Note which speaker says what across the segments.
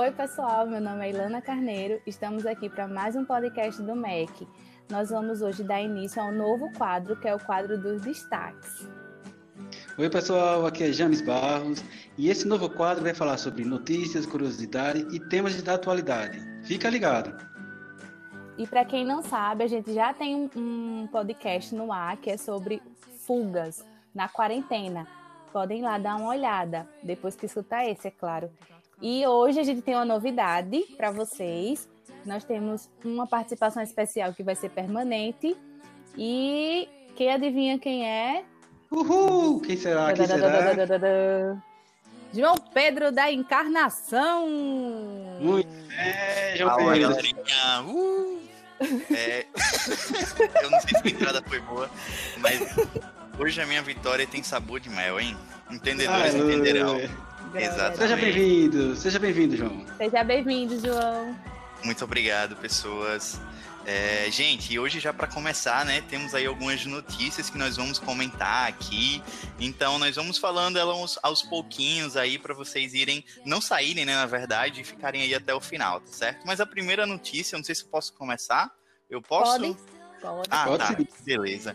Speaker 1: Oi, pessoal, meu nome é Ilana Carneiro. Estamos aqui para mais um podcast do MEC. Nós vamos hoje dar início a um novo quadro, que é o quadro dos destaques.
Speaker 2: Oi, pessoal, aqui é James Barros e esse novo quadro vai falar sobre notícias, curiosidade e temas da atualidade. Fica ligado!
Speaker 1: E para quem não sabe, a gente já tem um, podcast no ar que é sobre fugas na quarentena. Podem lá dar uma olhada, depois que escutar esse, é claro. E hoje a gente tem uma novidade para vocês. Nós temos uma participação especial que vai ser permanente. E quem adivinha quem é?
Speaker 2: Uhul! Quem será? Quem será?
Speaker 1: João Pedro da Encarnação!
Speaker 2: Muito é, João Fala, Pedro. galerinha!
Speaker 3: Uh! É... Eu não sei se a entrada foi boa, mas hoje a minha vitória tem sabor de mel, hein? Entendedores entenderão.
Speaker 2: Exato. Seja bem-vindo, seja bem-vindo, João.
Speaker 1: Seja bem-vindo, João.
Speaker 3: Muito obrigado, pessoas. É, gente, hoje já para começar, né, temos aí algumas notícias que nós vamos comentar aqui. Então, nós vamos falando elas aos pouquinhos aí para vocês irem, não saírem, né, na verdade, e ficarem aí até o final, tá certo? Mas a primeira notícia, não sei se eu posso começar. Eu posso?
Speaker 1: Pode. Pode.
Speaker 3: Ah,
Speaker 2: Pode
Speaker 3: tá. Beleza.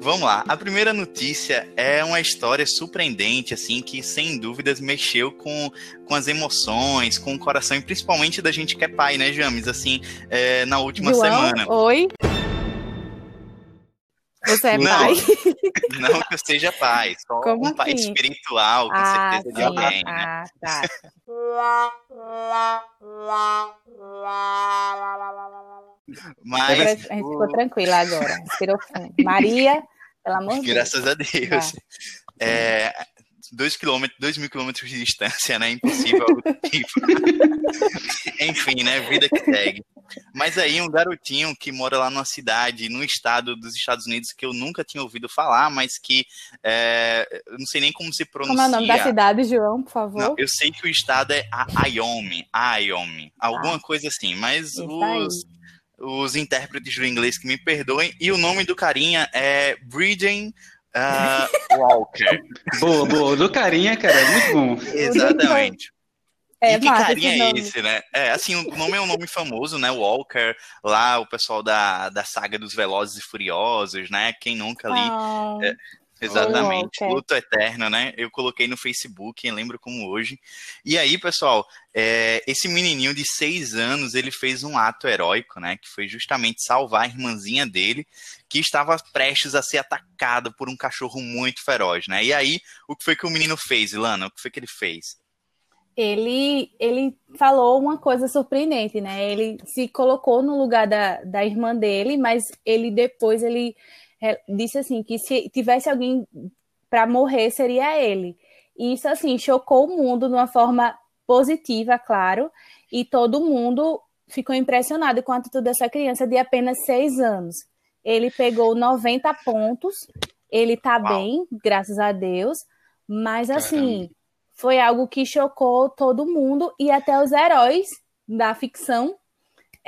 Speaker 3: Vamos lá. A primeira notícia é uma história surpreendente, assim, que sem dúvidas mexeu com, com as emoções, com o coração, e principalmente da gente que é pai, né, James? Assim, é, na última
Speaker 1: João,
Speaker 3: semana.
Speaker 1: Oi. Você é
Speaker 3: Não.
Speaker 1: pai?
Speaker 3: Não que eu seja pai, só
Speaker 1: Como
Speaker 3: um pai
Speaker 1: assim?
Speaker 3: espiritual, com
Speaker 1: ah,
Speaker 3: certeza de alguém, né?
Speaker 1: Ah, tá.
Speaker 3: Mas,
Speaker 1: Agora a gente ficou tranquila agora. Respirou fundo. Maria, pelo amor de Deus.
Speaker 3: graças a Deus. É, dois, quilômetros, dois mil quilômetros de distância, né? Impossível algo do tipo. Enfim, né? Vida que segue. Mas aí, um garotinho que mora lá numa cidade, num estado dos Estados Unidos que eu nunca tinha ouvido falar, mas que é, eu não sei nem como se pronuncia.
Speaker 1: Como é o nome da cidade, João, por favor?
Speaker 3: Não, eu sei que o estado é a- Wyoming, Wyoming, alguma coisa assim, mas
Speaker 1: Isso aí.
Speaker 3: Os, intérpretes do inglês que me perdoem, e o nome do carinha é Bridgen ah, Walker.
Speaker 2: Boa, boa. Do carinha, cara, muito bom.
Speaker 3: Exatamente.
Speaker 1: É,
Speaker 3: e que
Speaker 1: massa
Speaker 3: carinha
Speaker 1: esse
Speaker 3: é esse, né? É, assim, o nome é um nome famoso, né? Walker, lá o pessoal da, da saga dos Velozes e Furiosos, né? Quem nunca ali
Speaker 1: Ah,
Speaker 3: É, Exatamente,
Speaker 1: Walker.
Speaker 3: luto eterno, né? Eu coloquei no Facebook, lembro como hoje. E aí, pessoal, é, esse menininho de seis anos, ele fez um ato heróico, né? Que foi justamente salvar a irmãzinha dele, que estava prestes a ser atacada por um cachorro muito feroz, né? E aí, o que foi que o menino fez, Ilana? O que foi que ele fez?
Speaker 1: ele, ele falou uma coisa surpreendente, né? Ele se colocou no lugar da, da irmã dele, mas ele depois ele disse assim que se tivesse alguém para morrer seria ele. E isso assim chocou o mundo de uma forma positiva, claro, e todo mundo ficou impressionado com a atitude dessa criança de apenas seis anos. Ele pegou 90 pontos, ele tá
Speaker 3: Uau.
Speaker 1: bem, graças a Deus, mas assim foi algo que chocou todo mundo e até os heróis da ficção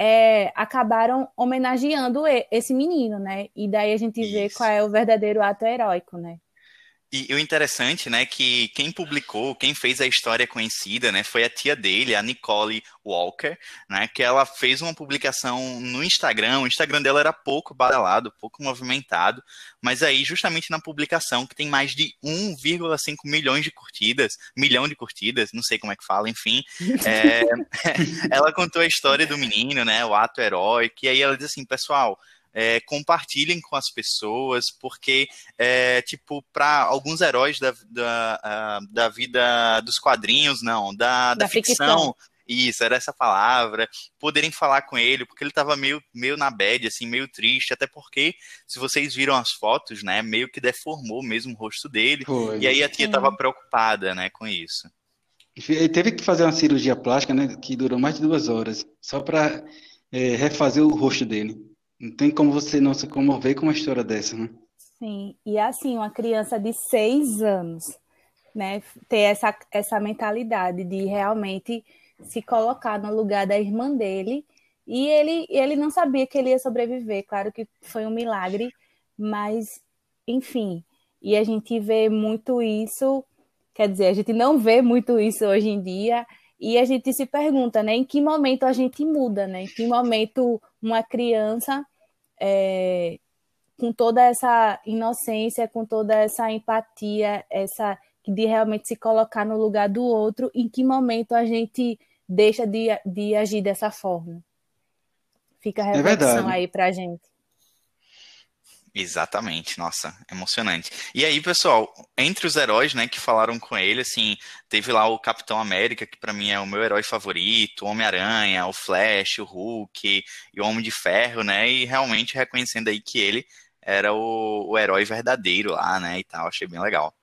Speaker 1: é, acabaram homenageando esse menino, né? E daí a gente vê
Speaker 3: Isso.
Speaker 1: qual é o verdadeiro ato heróico, né?
Speaker 3: E o interessante, né, que quem publicou, quem fez a história conhecida, né, foi a tia dele, a Nicole Walker, né, que ela fez uma publicação no Instagram, o Instagram dela era pouco badalado, pouco movimentado, mas aí justamente na publicação, que tem mais de 1,5 milhões de curtidas, milhão de curtidas, não sei como é que fala, enfim, é, ela contou a história do menino, né, o ato heróico, e aí ela diz assim, pessoal, é, compartilhem com as pessoas, porque é, tipo, para alguns heróis da, da, da vida dos quadrinhos, não, da, da,
Speaker 1: Da
Speaker 3: ficção,
Speaker 1: ficção.
Speaker 3: isso, era essa palavra, poderem falar com ele, porque ele tava meio, meio na bad, assim, meio triste, até porque, se vocês viram as fotos, né, meio que deformou mesmo o rosto dele,
Speaker 2: Foi.
Speaker 3: e aí a tia
Speaker 1: Sim.
Speaker 3: tava preocupada, né, com isso.
Speaker 2: Ele teve que fazer uma cirurgia plástica, né, que durou mais de duas horas, só para refazer o rosto dele. Não tem como você não se comover com uma história dessa, né?
Speaker 1: Sim, e assim, uma criança de seis anos, né, ter essa, essa mentalidade de realmente se colocar no lugar da irmã dele, e ele, ele não sabia que ele ia sobreviver, claro que foi um milagre, mas enfim. E a gente vê muito isso, quer dizer, a gente não vê muito isso hoje em dia, e a gente se pergunta, né, em que momento a gente muda, né? Em que momento uma criança é, com toda essa inocência, com toda essa empatia, essa de realmente se colocar no lugar do outro, em que momento a gente deixa de, de agir dessa forma? Fica a é reflexão é aí pra gente.
Speaker 3: Exatamente, nossa, emocionante. E aí, pessoal, entre os heróis, né, que falaram com ele, assim, teve lá o Capitão América, que para mim é o meu herói favorito, o Homem-Aranha, o Flash, o Hulk e o Homem de Ferro, né, e realmente reconhecendo aí que ele era o, o herói verdadeiro lá, né, e tal, achei bem legal.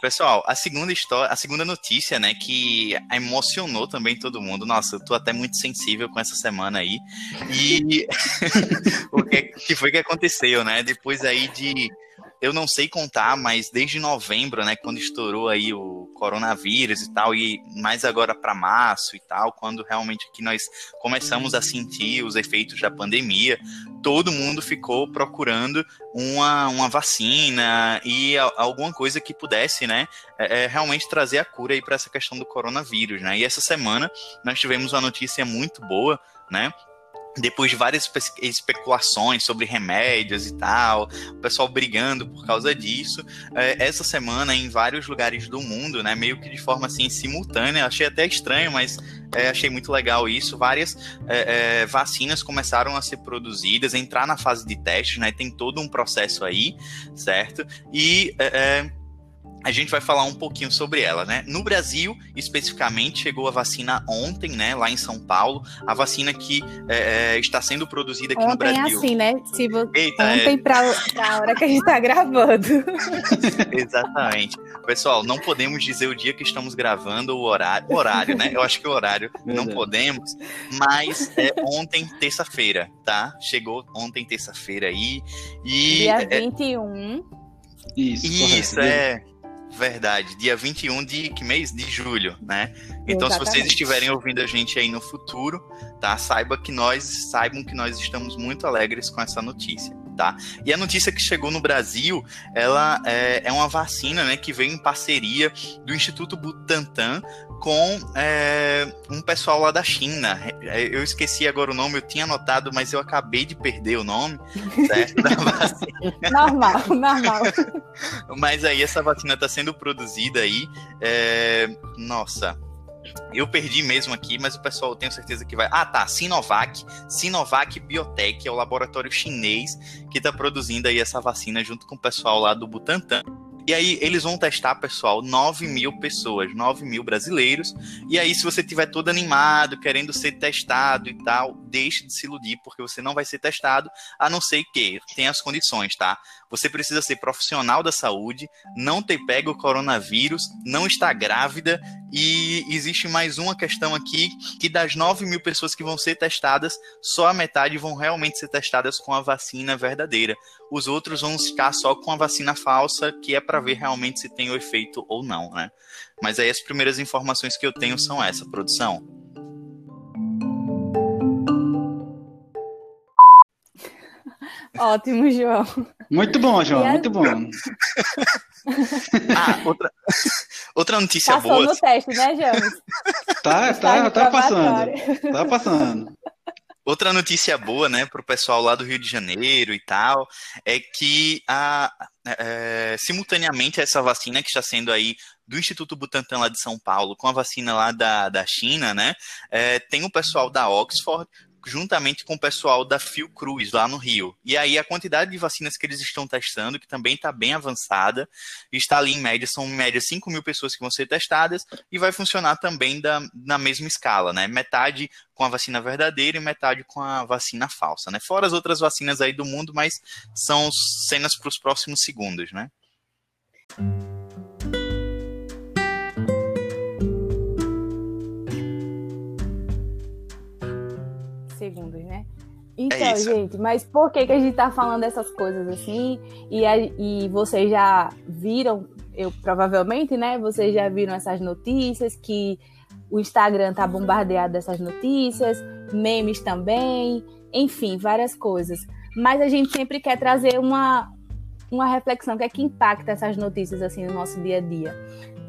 Speaker 3: Pessoal, a segunda história, a segunda notícia, né, que emocionou também todo mundo. Nossa, eu tô até muito sensível com essa semana aí. E o que, que foi que aconteceu, né? Depois aí de eu não sei contar, mas desde novembro, né, quando estourou aí o coronavírus e tal, e mais agora para março e tal, quando realmente aqui nós começamos a sentir os efeitos da pandemia, todo mundo ficou procurando uma, uma vacina e a, alguma coisa que pudesse, né, é, é, realmente trazer a cura aí para essa questão do coronavírus, né? E essa semana nós tivemos uma notícia muito boa, né? Depois de várias especulações sobre remédios e tal, o pessoal brigando por causa disso, é, essa semana em vários lugares do mundo, né, meio que de forma assim simultânea, achei até estranho, mas é, achei muito legal isso, várias é, é vacinas começaram a ser produzidas, entrar na fase de teste, né, tem todo um processo aí, certo? E é, é, a gente vai falar um pouquinho sobre ela, né? No Brasil, especificamente, chegou a vacina ontem, né? Lá em São Paulo, a vacina que é, é está sendo produzida aqui
Speaker 1: ontem
Speaker 3: no Brasil.
Speaker 1: assim, né? Se vo... Eita, ontem é... para a hora que a gente está gravando.
Speaker 3: Exatamente. Pessoal, não podemos dizer o dia que estamos gravando ou o horário, o horário, né? Eu acho que o horário não podemos, mas é ontem, terça-feira, tá? Chegou ontem, terça-feira aí. E,
Speaker 1: Dia 21.
Speaker 3: É... Isso, Isso é. Verdade, dia 21 de que mês? De julho, né? Então, Exatamente. se vocês estiverem ouvindo a gente aí no futuro, tá? Saiba que nós, saibam que nós estamos muito alegres com essa notícia. Tá? E a notícia que chegou no Brasil, ela é, é uma vacina, né, que veio em parceria do Instituto Butantan com é, um pessoal lá da China. É, eu esqueci agora o nome, eu tinha anotado, mas eu acabei de perder o nome, certo?
Speaker 1: Normal, normal.
Speaker 3: mas aí essa vacina está sendo produzida aí. É, nossa, eu perdi mesmo aqui, mas o pessoal tenho certeza que vai. Ah, tá. Sinovac. Sinovac Biotech é o laboratório chinês que está produzindo aí essa vacina junto com o pessoal lá do Butantan. E aí eles vão testar, pessoal, 9 mil pessoas, 9 mil brasileiros. E aí, se você tiver todo animado, querendo ser testado e tal, deixe de se iludir, porque você não vai ser testado, a não ser que tenha as condições, tá? Você precisa ser profissional da saúde, não ter pego o coronavírus, não estar grávida. E existe mais uma questão aqui: que das 9 mil pessoas que vão ser testadas, só a metade vão realmente ser testadas com a vacina verdadeira. Os outros vão ficar só com a vacina falsa, que é para ver realmente se tem o efeito ou não, né? Mas aí as primeiras informações que eu tenho são essa, produção.
Speaker 1: Ótimo, João.
Speaker 2: Muito bom, João, a... muito bom.
Speaker 3: ah, outra, outra notícia
Speaker 1: Passou
Speaker 3: boa.
Speaker 1: no teste, né, João?
Speaker 2: Tá, tá, tá passando. Tá passando.
Speaker 3: Outra notícia boa, né, para o pessoal lá do Rio de Janeiro e tal, é que a, é, simultaneamente essa vacina que está sendo aí do Instituto Butantan lá de São Paulo com a vacina lá da, da China, né, é, tem o pessoal da Oxford juntamente com o pessoal da Fiocruz, lá no Rio. E aí a quantidade de vacinas que eles estão testando, que também está bem avançada, está ali em média, são em média 5 mil pessoas que vão ser testadas, e vai funcionar também da, na mesma escala, né? Metade com a vacina verdadeira e metade com a vacina falsa, né? Fora as outras vacinas aí do mundo, mas são cenas para os próximos segundos, né?
Speaker 1: Segundos, né? Então, é gente, mas por que, que a gente tá falando dessas coisas assim? E, a, e vocês já viram eu provavelmente, né, vocês já viram essas notícias que o Instagram tá bombardeado dessas notícias, memes também, enfim, várias coisas. Mas a gente sempre quer trazer uma, uma reflexão que é que impacta essas notícias assim no nosso dia a dia.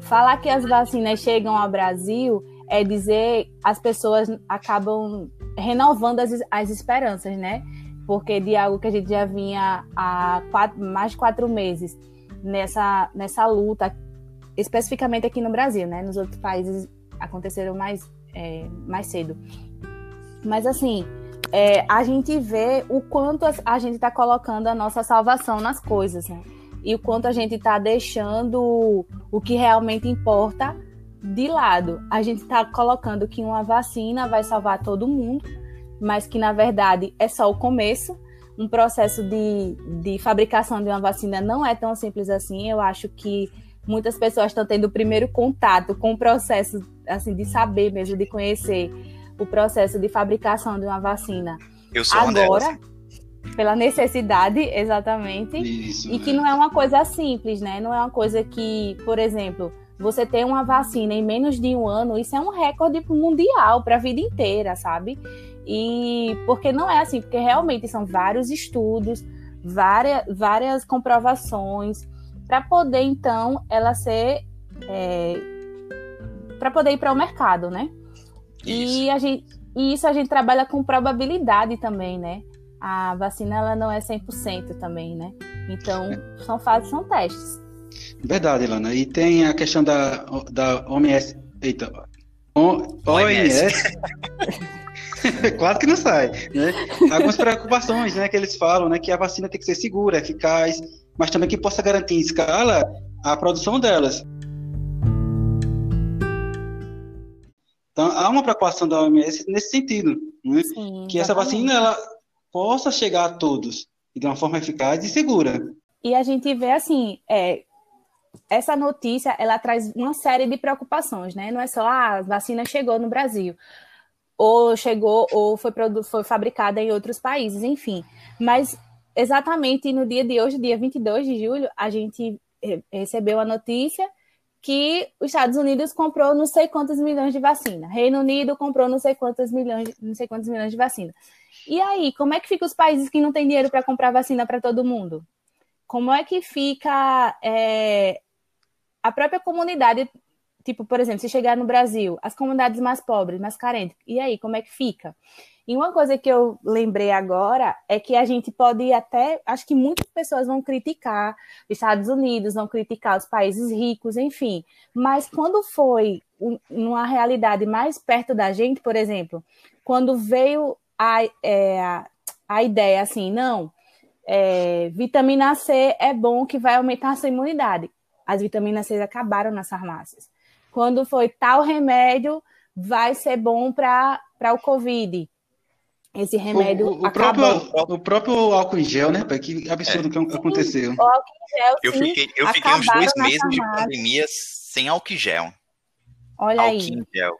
Speaker 1: Falar que as vacinas chegam ao Brasil é dizer as pessoas acabam renovando as, as esperanças, né? Porque de algo que a gente já vinha há quatro, mais de quatro meses nessa, nessa luta, especificamente aqui no Brasil, né? Nos outros países aconteceram mais, é, mais cedo. Mas assim, é, a gente vê o quanto a gente está colocando a nossa salvação nas coisas, né? E o quanto a gente está deixando o que realmente importa de lado. A gente está colocando que uma vacina vai salvar todo mundo, mas que na verdade é só o começo. Um processo de, de fabricação de uma vacina não é tão simples assim. Eu acho que muitas pessoas estão tendo o primeiro contato com o processo assim de saber mesmo, de conhecer o processo de fabricação de uma vacina.
Speaker 3: Eu sou
Speaker 1: agora, pela necessidade, exatamente. Isso, e que não é uma coisa simples, né? Não é uma coisa que, por exemplo, você ter uma vacina em menos de um ano, isso é um recorde mundial para a vida inteira, sabe? E porque não é assim, porque realmente são vários estudos, várias, várias comprovações para poder então ela ser é, para poder ir para o mercado, né? Isso. E, a gente, e isso a gente trabalha com probabilidade também, né? A vacina ela não é 100% também, né? Então, são fases, são testes.
Speaker 2: Verdade, Lana. E tem a questão da, da OMS. Eita, OMS. Quase que não sai. Né? Algumas preocupações né, que eles falam, né? Que a vacina tem que ser segura, eficaz, mas também que possa garantir em escala a produção delas. Então, há uma preocupação da OMS nesse sentido, né? Sim, que essa vacina ela possa chegar a todos de uma forma eficaz e segura.
Speaker 1: E a gente vê assim, é, essa notícia ela traz uma série de preocupações, né? Não é só ah, a vacina chegou no Brasil, ou chegou ou foi, foi fabricada em outros países, enfim. Mas exatamente no dia de hoje, dia 22 de julho, a gente recebeu a notícia que os Estados Unidos comprou não sei quantos milhões de vacina, Reino Unido comprou não sei quantos milhões, não sei quantos milhões de vacina. E aí, como é que fica os países que não têm dinheiro para comprar vacina para todo mundo? Como é que fica é, a própria comunidade? Tipo, por exemplo, se chegar no Brasil, as comunidades mais pobres, mais carentes, e aí, como é que fica? E uma coisa que eu lembrei agora é que a gente pode até, acho que muitas pessoas vão criticar os Estados Unidos, vão criticar os países ricos, enfim. Mas quando foi numa realidade mais perto da gente, por exemplo, quando veio a, é, a ideia assim, não, é, vitamina C é bom que vai aumentar a sua imunidade. As vitaminas C acabaram nas farmácias. Quando foi tal remédio, vai ser bom para o Covid esse remédio o, o,
Speaker 2: o próprio, o próprio álcool em gel, né? Que absurdo é. que aconteceu.
Speaker 1: O álcool em gel,
Speaker 3: eu
Speaker 1: sim,
Speaker 3: fiquei, eu fiquei uns dois meses de pandemia sem álcool em gel.
Speaker 1: Olha álcool aí. Em gel.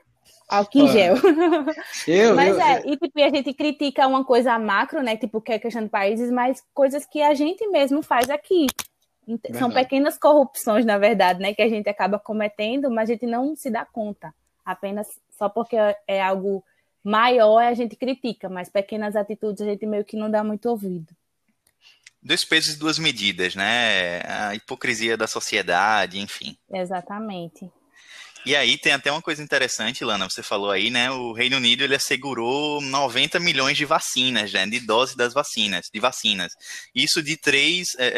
Speaker 1: Álcool em gel. Eu, mas eu, é, eu... e tipo, a gente critica uma coisa macro, né? Tipo, que é questão de países, mas coisas que a gente mesmo faz aqui. Verdade. São pequenas corrupções, na verdade, né? Que a gente acaba cometendo, mas a gente não se dá conta. Apenas só porque é algo maior a gente critica, mas pequenas atitudes a gente meio que não dá muito ouvido.
Speaker 3: Dois pesos e duas medidas, né? A hipocrisia da sociedade, enfim.
Speaker 1: Exatamente.
Speaker 3: E aí tem até uma coisa interessante, Lana, você falou aí, né? O Reino Unido ele assegurou 90 milhões de vacinas, né? De doses das vacinas, de vacinas. Isso de três, é,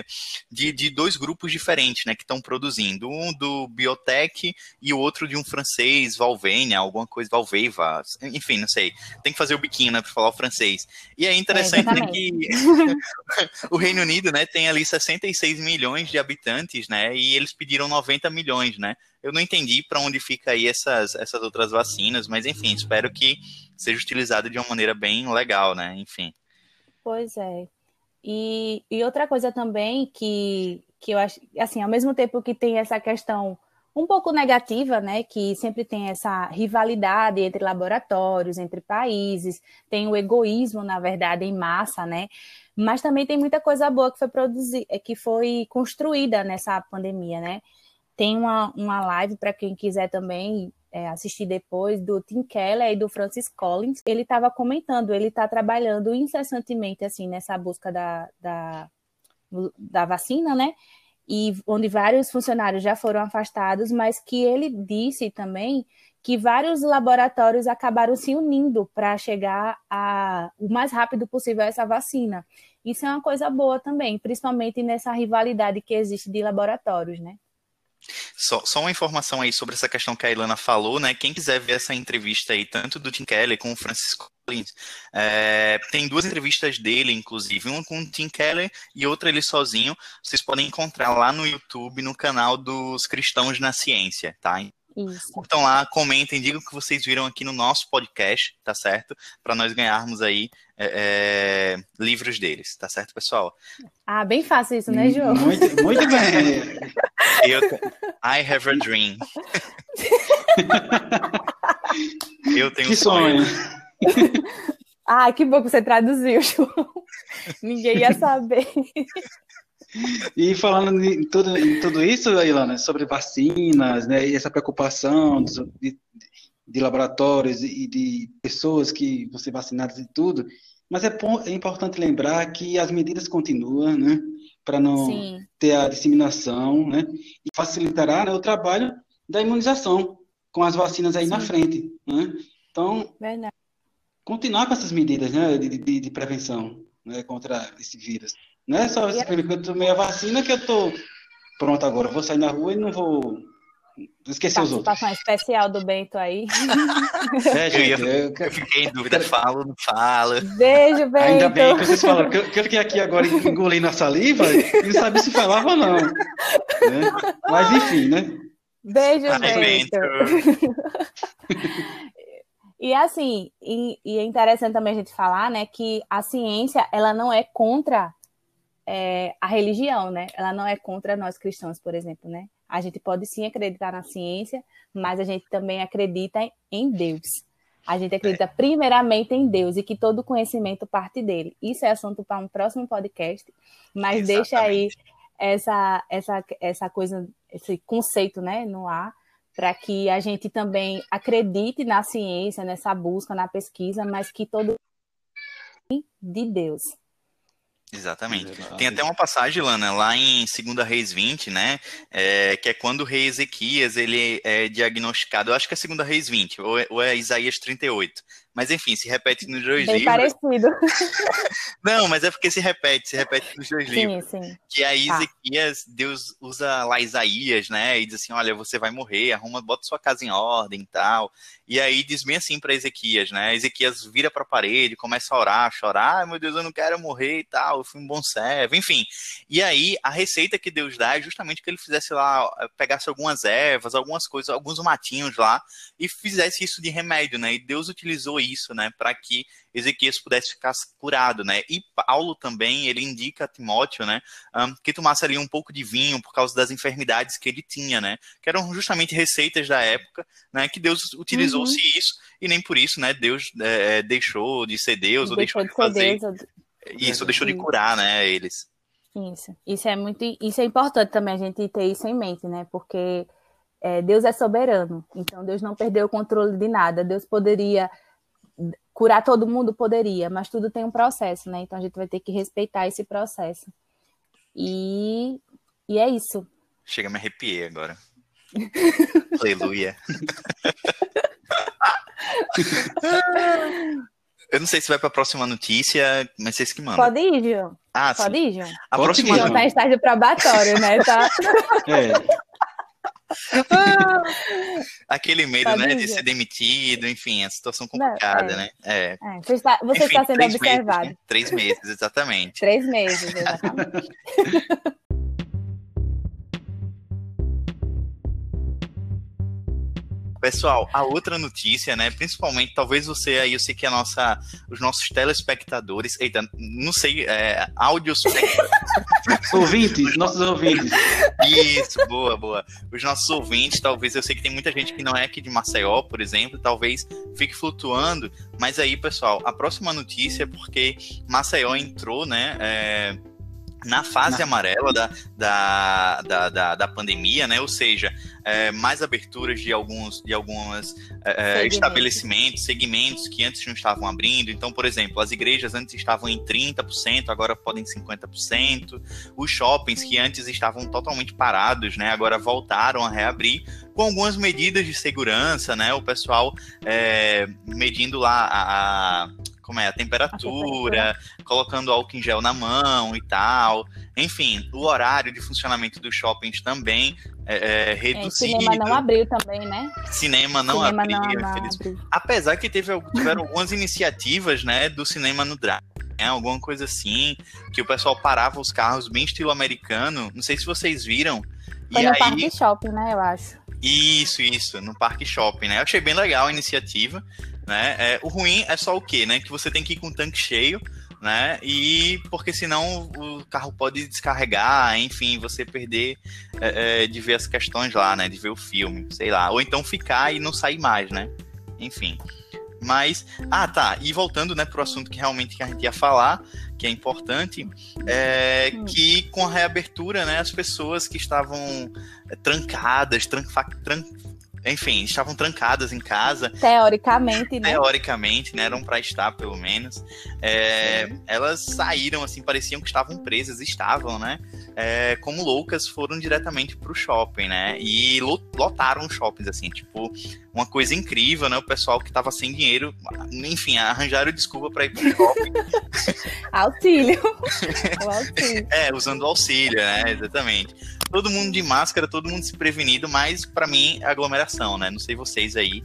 Speaker 3: é de, de dois grupos diferentes, né? Que estão produzindo. Um do Biotech e o outro de um francês, Valvenia, alguma coisa, Valveiva, enfim, não sei. Tem que fazer o biquinho, né? Para falar o francês. E é interessante é, né, que o Reino Unido, né? Tem ali 66 milhões de habitantes, né? E eles pediram 90 milhões, né? Eu não entendi para onde fica aí essas, essas outras vacinas, mas enfim, espero que seja utilizado de uma maneira bem legal, né? Enfim.
Speaker 1: Pois é. E, e outra coisa também que, que eu acho, assim, ao mesmo tempo que tem essa questão um pouco negativa, né? Que sempre tem essa rivalidade entre laboratórios, entre países, tem o egoísmo, na verdade, em massa, né? Mas também tem muita coisa boa que foi produzida, que foi construída nessa pandemia, né? Tem uma, uma live para quem quiser também é, assistir depois do Tim Keller e do Francis Collins. Ele estava comentando, ele está trabalhando incessantemente assim nessa busca da, da, da vacina, né? e onde vários funcionários já foram afastados, mas que ele disse também que vários laboratórios acabaram se unindo para chegar a, o mais rápido possível a essa vacina. Isso é uma coisa boa também, principalmente nessa rivalidade que existe de laboratórios, né?
Speaker 3: Só, só, uma informação aí sobre essa questão que a Ilana falou, né? Quem quiser ver essa entrevista aí, tanto do Tim Kelly com o Francisco Collins, é, tem duas entrevistas dele, inclusive, uma com o Tim Keller e outra ele sozinho. Vocês podem encontrar lá no YouTube, no canal dos Cristãos na Ciência, tá?
Speaker 1: Isso.
Speaker 3: Curtam lá, comentem, digam o que vocês viram aqui no nosso podcast, tá certo? Para nós ganharmos aí é, é, livros deles, tá certo, pessoal?
Speaker 1: Ah, bem fácil isso, né, João?
Speaker 2: Muito, muito bem.
Speaker 3: Eu, I have a dream. Eu tenho
Speaker 2: que sonho.
Speaker 1: sonho. ah, que bom que você traduziu, João. Ninguém ia saber.
Speaker 2: E falando em tudo, em tudo isso, Ilana, sobre vacinas, né, e essa preocupação de, de laboratórios e de pessoas que vão ser vacinadas e tudo, mas é, é importante lembrar que as medidas continuam, né, para não Sim. ter a disseminação, né, e facilitará né, o trabalho da imunização com as vacinas aí Sim. na frente, né. Então,
Speaker 1: Verdade.
Speaker 2: continuar com essas medidas, né, de, de, de prevenção, né, contra esse vírus. Não é só que eu tomei a vacina que eu tô pronto agora. vou sair na rua e não vou esquecer os outros.
Speaker 1: Participação especial do Bento aí.
Speaker 3: É, gente, eu, eu, fiquei em dúvida, falo, não fala.
Speaker 1: Beijo, Bento.
Speaker 2: Ainda bem que vocês falaram, que eu, que eu fiquei aqui agora engolindo a saliva e não sabia se falava ou não. Né? Mas enfim, né?
Speaker 1: Beijo, Ai, Bento. E assim, e, e, é interessante também a gente falar, né, que a ciência, ela não é contra é, a religião, né? Ela não é contra nós cristãos, por exemplo, né? A gente pode sim acreditar na ciência, mas a gente também acredita em Deus. A gente acredita é. primeiramente em Deus e que todo conhecimento parte dele. Isso é assunto para um próximo podcast, mas Exatamente. deixa aí essa, essa, essa coisa, esse conceito né, no ar, para que a gente também acredite na ciência, nessa busca, na pesquisa, mas que todo de Deus.
Speaker 3: Exatamente. Tem até uma passagem, Lana, lá em 2 Reis 20, né? É, que é quando o rei Ezequias ele é diagnosticado. Eu acho que é 2 Reis 20, ou é, ou é Isaías 38. Mas enfim, se repete nos dois
Speaker 1: Bem
Speaker 3: livros.
Speaker 1: parecido.
Speaker 3: Não, mas é porque se repete, se repete nos dois
Speaker 1: sim,
Speaker 3: livros.
Speaker 1: Sim.
Speaker 3: Que aí tá. Ezequias, Deus usa lá Isaías, né? E diz assim: olha, você vai morrer, arruma, bota sua casa em ordem e tal. E aí diz bem assim para Ezequias, né? Ezequias vira para a parede, começa a orar, a chorar, ah, meu Deus, eu não quero morrer e tal, eu fui um bom servo, enfim. E aí a receita que Deus dá é justamente que ele fizesse lá, pegasse algumas ervas, algumas coisas, alguns matinhos lá e fizesse isso de remédio, né? E Deus utilizou isso, né, para que Ezequias pudesse ficar curado, né? E Paulo também, ele indica a Timóteo, né, que tomasse ali um pouco de vinho por causa das enfermidades que ele tinha, né? Que eram justamente receitas da época, né? Que Deus utilizou-se uhum. isso e nem por isso, né? Deus é, deixou de ser Deus ou deixou, de, de fazer Deus, isso, ou deixou de curar, né? Eles.
Speaker 1: Isso, isso é muito, isso é importante também a gente ter isso em mente, né? Porque é, Deus é soberano, então Deus não perdeu o controle de nada. Deus poderia curar todo mundo poderia, mas tudo tem um processo, né? Então a gente vai ter que respeitar esse processo. E, e é isso.
Speaker 3: Chega, me arrepiei agora. Aleluia. Eu não sei se vai para a próxima notícia, mas vocês que mandam.
Speaker 1: Pode ir, Gil.
Speaker 3: Ah,
Speaker 1: Pode
Speaker 3: sim.
Speaker 1: ir, Gil.
Speaker 3: A Pode próxima...
Speaker 1: Gil tá em estágio probatório, né? Tá...
Speaker 2: É.
Speaker 3: Aquele medo, né, de ser demitido, enfim, a situação complicada,
Speaker 1: Não,
Speaker 3: é. né? É.
Speaker 1: É, você está, você enfim, está sendo observado.
Speaker 3: Meses, né? Três meses, exatamente.
Speaker 1: três meses, exatamente.
Speaker 3: Pessoal, a outra notícia, né? Principalmente, talvez você aí, eu sei que a nossa, os nossos telespectadores, eita, não sei, é, áudios.
Speaker 2: ouvintes, nossos ouvintes.
Speaker 3: Isso, boa, boa. Os nossos ouvintes, talvez, eu sei que tem muita gente que não é aqui de Maceió, por exemplo, talvez fique flutuando, mas aí, pessoal, a próxima notícia é porque Maceió entrou, né? É, na fase amarela da, da, da, da, da pandemia, né? Ou seja, é, mais aberturas de alguns de algumas é, é estabelecimentos, segmentos que antes não estavam abrindo. Então, por exemplo, as igrejas antes estavam em 30%, agora podem 50%. Os shoppings que antes estavam totalmente parados, né? Agora voltaram a reabrir com algumas medidas de segurança, né? O pessoal é, medindo lá a, a como é a temperatura, a temperatura, colocando álcool em gel na mão e tal. Enfim, o horário de funcionamento dos shoppings também é, é reduzido. É,
Speaker 1: cinema não abriu também, né?
Speaker 3: Cinema não cinema abriu, não, abriu. Apesar que teve, tiveram algumas iniciativas, né, do cinema no drive. Né, alguma coisa assim, que o pessoal parava os carros bem estilo americano. Não sei se vocês viram.
Speaker 1: Foi e no aí... Parque Shopping, né? Eu acho.
Speaker 3: Isso, isso, no Parque Shopping, né? Eu achei bem legal a iniciativa. Né? É, o ruim é só o quê, né? Que você tem que ir com o tanque cheio, né? E porque senão o carro pode descarregar, enfim, você perder é, é, de ver as questões lá, né? De ver o filme, sei lá. Ou então ficar e não sair mais, né? Enfim. Mas, ah, tá. E voltando, né, pro assunto que realmente que a gente ia falar, que é importante, é hum. que com a reabertura, né, as pessoas que estavam trancadas, tran, tran, enfim, estavam trancadas em casa.
Speaker 1: Teoricamente, né?
Speaker 3: Teoricamente, né? Eram para estar, pelo menos. É, elas saíram, assim, pareciam que estavam presas, estavam, né? É, como loucas, foram diretamente pro shopping, né? E lotaram shoppings, assim, tipo, uma coisa incrível, né? O pessoal que tava sem dinheiro, enfim, arranjaram desculpa para ir pro shopping.
Speaker 1: auxílio. auxílio.
Speaker 3: É, usando o auxílio, né? Exatamente todo mundo de máscara, todo mundo se prevenido, mas para mim é aglomeração, né? Não sei vocês aí,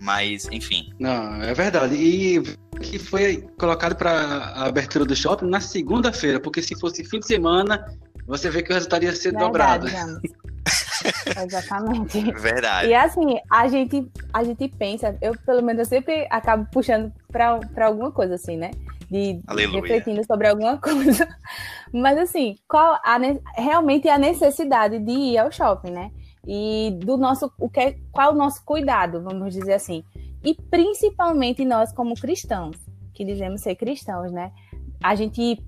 Speaker 3: mas enfim.
Speaker 2: Não, é verdade. E que foi colocado para a abertura do shopping na segunda-feira, porque se fosse fim de semana, você vê que o resultado ia ser verdade, dobrado.
Speaker 1: Exatamente.
Speaker 3: Verdade.
Speaker 1: E assim, a gente, a gente pensa, eu pelo menos eu sempre acabo puxando para alguma coisa assim, né? De Aleluia. refletindo sobre alguma coisa. Mas assim, qual a, realmente a necessidade de ir ao shopping, né? E do nosso, o que, qual o nosso cuidado, vamos dizer assim. E principalmente nós como cristãos, que dizemos ser cristãos, né? A gente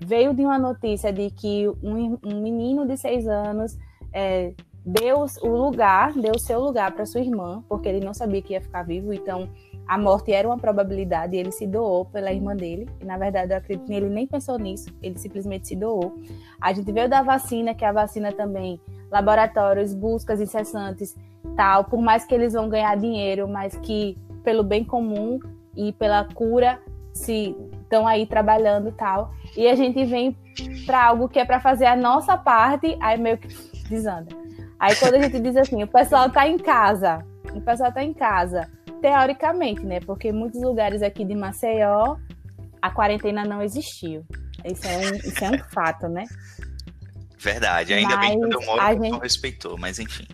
Speaker 1: veio de uma notícia de que um, um menino de seis anos é, deu o lugar, deu o seu lugar para sua irmã, porque ele não sabia que ia ficar vivo, então a morte era uma probabilidade e ele se doou pela irmã dele. E na verdade eu acredito que ele nem pensou nisso, ele simplesmente se doou. A gente veio da vacina, que a vacina também, laboratórios, buscas incessantes, tal, por mais que eles vão ganhar dinheiro, mas que pelo bem comum e pela cura se estão aí trabalhando tal. E a gente vem para algo que é para fazer a nossa parte, aí meio que desanda. Aí quando a gente diz assim, o pessoal está em casa, o pessoal está em casa teoricamente, né? Porque muitos lugares aqui de Maceió a quarentena não existiu. Isso é um, isso é um fato, né?
Speaker 3: Verdade, ainda mas bem que eu moro gente... não respeitou, mas enfim.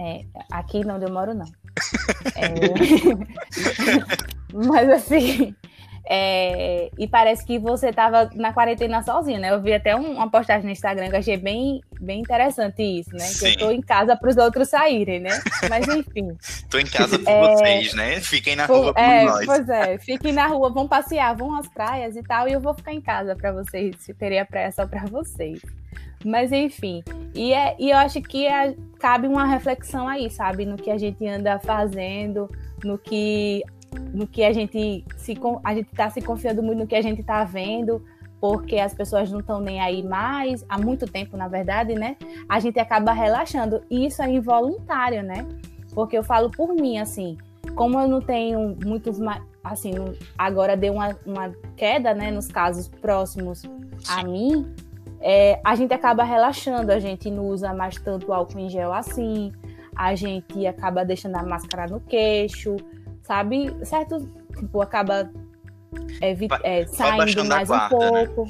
Speaker 1: É, aqui não demoro, não. é... mas assim, é, e parece que você estava na quarentena sozinha, né? Eu vi até um, uma postagem no Instagram que eu achei bem, bem interessante isso, né? Sim. Que eu tô em casa para os outros saírem, né? Mas enfim.
Speaker 3: tô em casa por é, vocês, né? Fiquem na rua por
Speaker 1: é,
Speaker 3: nós.
Speaker 1: Pois é, fiquem na rua, vão passear, vão às praias e tal, e eu vou ficar em casa para vocês, teria a praia só para vocês. Mas enfim, e, é, e eu acho que é, cabe uma reflexão aí, sabe? No que a gente anda fazendo, no que no que a gente se a gente está se confiando muito no que a gente está vendo, porque as pessoas não estão nem aí mais, há muito tempo, na verdade, né? A gente acaba relaxando. E isso é involuntário, né? Porque eu falo por mim, assim, como eu não tenho muitos. Assim, agora deu uma, uma queda, né, nos casos próximos a mim, é, a gente acaba relaxando, a gente não usa mais tanto álcool em gel assim, a gente acaba deixando a máscara no queixo, sabe? Certo? Tipo, acaba é, é, saindo mais um guarda, né? pouco.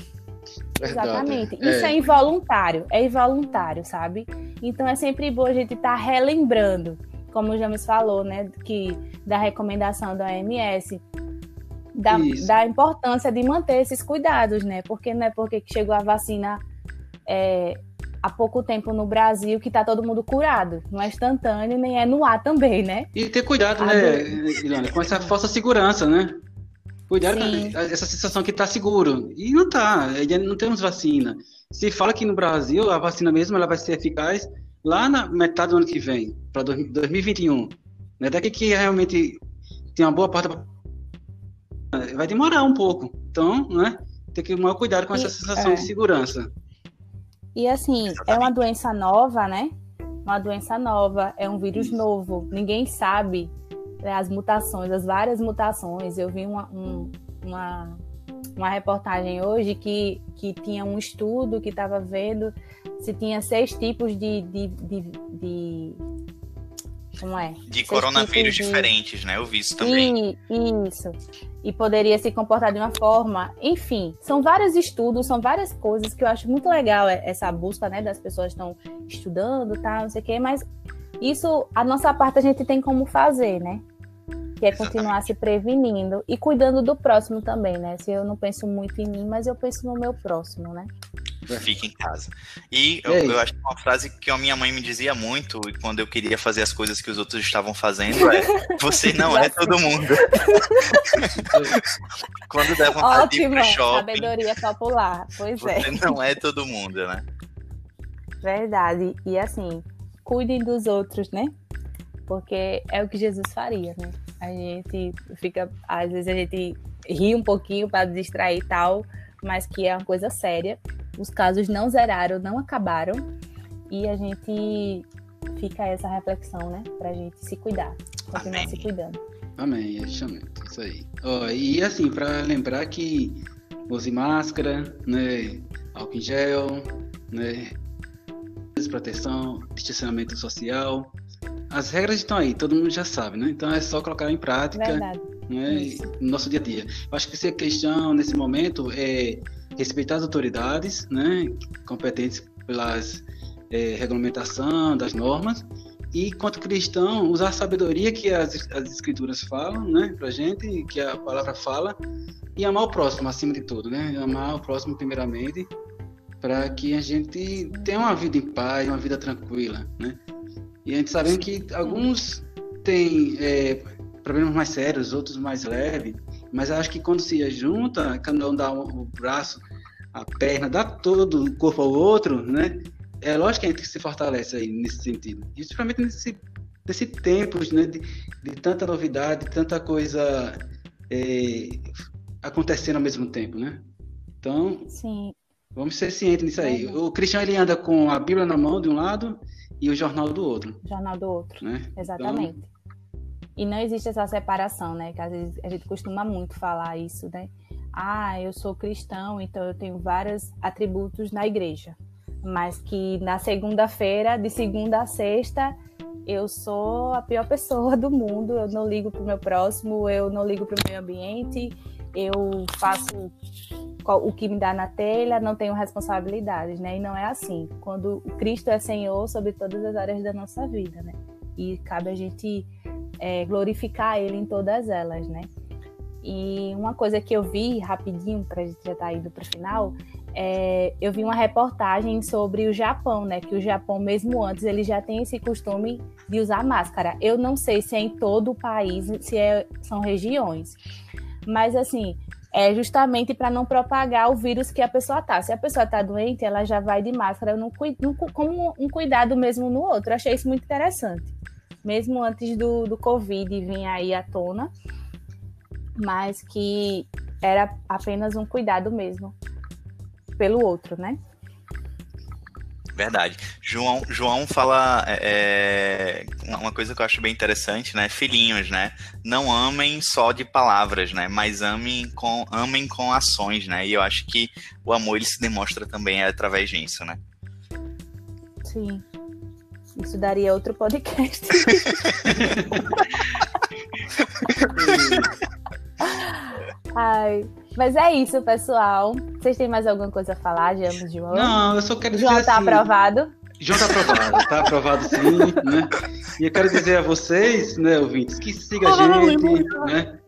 Speaker 1: Né? Exatamente. É. Isso é involuntário, é involuntário, sabe? Então é sempre bom a gente estar tá relembrando. como o James falou, né, que da recomendação da OMS, da, da importância de manter esses cuidados, né? Porque não é porque chegou a vacina é, há pouco tempo no Brasil que está todo mundo curado. Não é instantâneo, nem é no ar também, né?
Speaker 2: E ter cuidado, né, Ilana, com essa falsa segurança, né? Cuidado Sim. com essa sensação que está seguro. E não está, não temos vacina. Se fala que no Brasil a vacina mesmo ela vai ser eficaz lá na metade do ano que vem, para 2021. Né? Daqui que realmente tem uma boa parte vai demorar um pouco. Então, né, tem que ter maior cuidado com essa sensação é. de segurança.
Speaker 1: E assim, é uma doença nova, né? Uma doença nova, é um vírus Isso. novo. Ninguém sabe né, as mutações, as várias mutações. Eu vi uma, um, uma, uma reportagem hoje que, que tinha um estudo que estava vendo se tinha seis tipos de, de, de, de como é?
Speaker 3: De coronavírus de... diferentes, né? Eu vi isso também.
Speaker 1: E, isso. E poderia se comportar de uma forma. Enfim, são vários estudos, são várias coisas que eu acho muito legal essa busca, né? Das pessoas estão estudando, tá, não sei o quê, mas isso, a nossa parte, a gente tem como fazer, né? Que é continuar se prevenindo e cuidando do próximo também, né? Se eu não penso muito em mim, mas eu penso no meu próximo, né?
Speaker 3: Fique em casa. E eu, eu, acho que uma frase que a minha mãe me dizia muito quando eu queria fazer as coisas que os outros estavam fazendo é: Você não é todo mundo. quando der vontade Ótimo, de ir pro shopping.
Speaker 1: Sabedoria popular. Pois
Speaker 3: você
Speaker 1: é.
Speaker 3: Você não é todo mundo, né?
Speaker 1: Verdade. E assim, cuidem dos outros, né? Porque é o que Jesus faria, né? A gente fica, às vezes a gente ri um pouquinho para distrair e tal, mas que é uma coisa séria os casos não zeraram, não acabaram, e a gente fica essa reflexão, né? Pra gente se cuidar, continuar Amém. se cuidando.
Speaker 2: Amém, é isso aí. Oh, e assim, para lembrar que use máscara, né? Álcool em gel, né? Proteção, distanciamento social. As regras estão aí, todo mundo já sabe, né? Então é só colocar em prática né? no nosso dia a dia. Eu acho que essa questão nesse momento é respeitar as autoridades, né, competentes pelas é, regulamentação das normas, e quanto cristão, usar a sabedoria que as, as escrituras falam, né, pra gente, que a palavra fala, e amar o próximo acima de tudo, né, amar o próximo primeiramente, para que a gente tenha uma vida em paz, uma vida tranquila, né. E a gente sabe que alguns têm é, problemas mais sérios, outros mais leves, mas acho que quando se junta, cada um dá o braço, a perna, dá todo o corpo ao outro, né? É lógico que a gente se fortalece aí nesse sentido. E principalmente nesse, nesse tempo né, de, de tanta novidade, tanta coisa é, acontecendo ao mesmo tempo, né? Então,
Speaker 1: Sim.
Speaker 2: vamos ser cientes nisso aí. O Cristian ele anda com a Bíblia na mão de um lado e o jornal do outro.
Speaker 1: Jornal do outro, né? Exatamente. Então, e não existe essa separação, né? Que às vezes a gente costuma muito falar isso, né? Ah, eu sou cristão, então eu tenho vários atributos na igreja. Mas que na segunda-feira, de segunda a sexta, eu sou a pior pessoa do mundo, eu não ligo para o meu próximo, eu não ligo para o meio ambiente, eu faço o que me dá na telha, não tenho responsabilidades, né? E não é assim. Quando Cristo é Senhor sobre todas as áreas da nossa vida, né? E cabe a gente é, glorificar Ele em todas elas, né? E uma coisa que eu vi rapidinho, para a gente já estar tá indo para o final, é, eu vi uma reportagem sobre o Japão, né? Que o Japão, mesmo antes, ele já tem esse costume de usar máscara. Eu não sei se é em todo o país, se é, são regiões. Mas, assim, é justamente para não propagar o vírus que a pessoa tá. Se a pessoa tá doente, ela já vai de máscara, não, como um cuidado mesmo no outro. Eu achei isso muito interessante mesmo antes do, do Covid vir aí à tona, mas que era apenas um cuidado mesmo pelo outro, né?
Speaker 3: Verdade. João, João fala é, é, uma coisa que eu acho bem interessante, né? Filhinhos, né? Não amem só de palavras, né? Mas amem com, amem com ações, né? E eu acho que o amor ele se demonstra também através disso, né?
Speaker 1: Sim. Isso daria outro podcast. Ai, mas é isso, pessoal. Vocês têm mais alguma coisa a falar, James João?
Speaker 2: Não, eu só quero
Speaker 1: João
Speaker 2: dizer
Speaker 1: tá
Speaker 2: assim...
Speaker 1: aprovado?
Speaker 2: João está aprovado, está aprovado sim, né? E eu quero dizer a vocês, né, ouvintes, que siga a gente, né?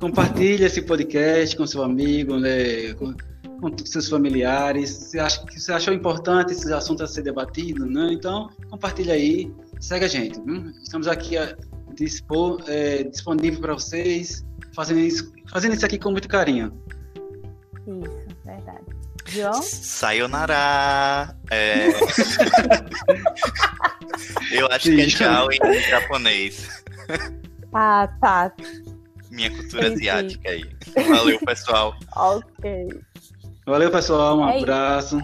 Speaker 2: Compartilhe esse podcast com seu amigo, né? Com, com seus familiares. Se acha que você achou importante esse assunto a ser debatido, né? Então, compartilhe aí, segue a gente. Viu? Estamos aqui a dispor, é, disponível para vocês, fazendo isso, fazendo isso aqui com muito carinho.
Speaker 1: Isso, verdade. João?
Speaker 3: Sayonara. É... Eu acho Sim. que é tchau em japonês.
Speaker 1: Ah, tá.
Speaker 3: Minha cultura Entendi. asiática aí. Valeu, pessoal.
Speaker 1: ok.
Speaker 2: Valeu, pessoal. Um é abraço.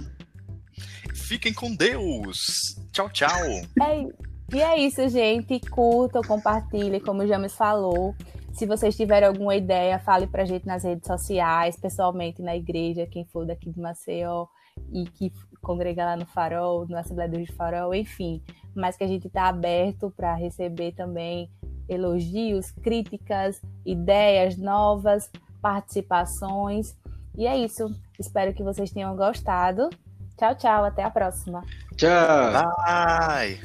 Speaker 3: Fiquem com Deus. Tchau, tchau.
Speaker 1: É, e é isso, gente. Curtam, compartilhem, como o James falou. Se vocês tiverem alguma ideia, fale pra gente nas redes sociais, pessoalmente na igreja, quem for daqui de Maceió e que congrega lá no Farol, no Assembleia do Farol, enfim. Mas que a gente está aberto para receber também elogios, críticas, ideias novas, participações. E é isso. Espero que vocês tenham gostado. Tchau, tchau. Até a próxima.
Speaker 2: Tchau.
Speaker 3: Bye.